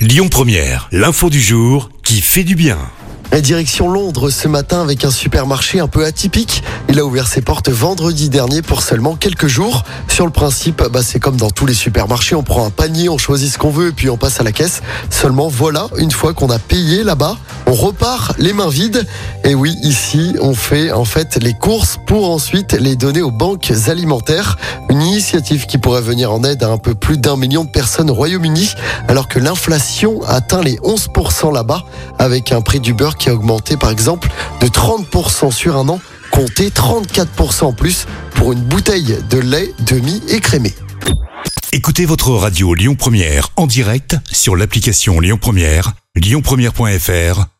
Lyon Première, l'info du jour qui fait du bien. Direction Londres ce matin avec un supermarché un peu atypique. Il a ouvert ses portes vendredi dernier pour seulement quelques jours. Sur le principe, bah, c'est comme dans tous les supermarchés, on prend un panier, on choisit ce qu'on veut et puis on passe à la caisse. Seulement voilà, une fois qu'on a payé là-bas, on repart les mains vides. Et oui, ici, on fait en fait les courses pour ensuite les donner aux banques alimentaires. Une initiative qui pourrait venir en aide à un peu plus d'un million de personnes au Royaume-Uni, alors que l'inflation atteint les 11% là-bas, avec un prix du beurre qui a augmenté par exemple de 30% sur un an, comptez 34% en plus pour une bouteille de lait demi écrémé. Écoutez votre radio Lyon Première en direct sur l'application Lyon Première, lyonpremière.fr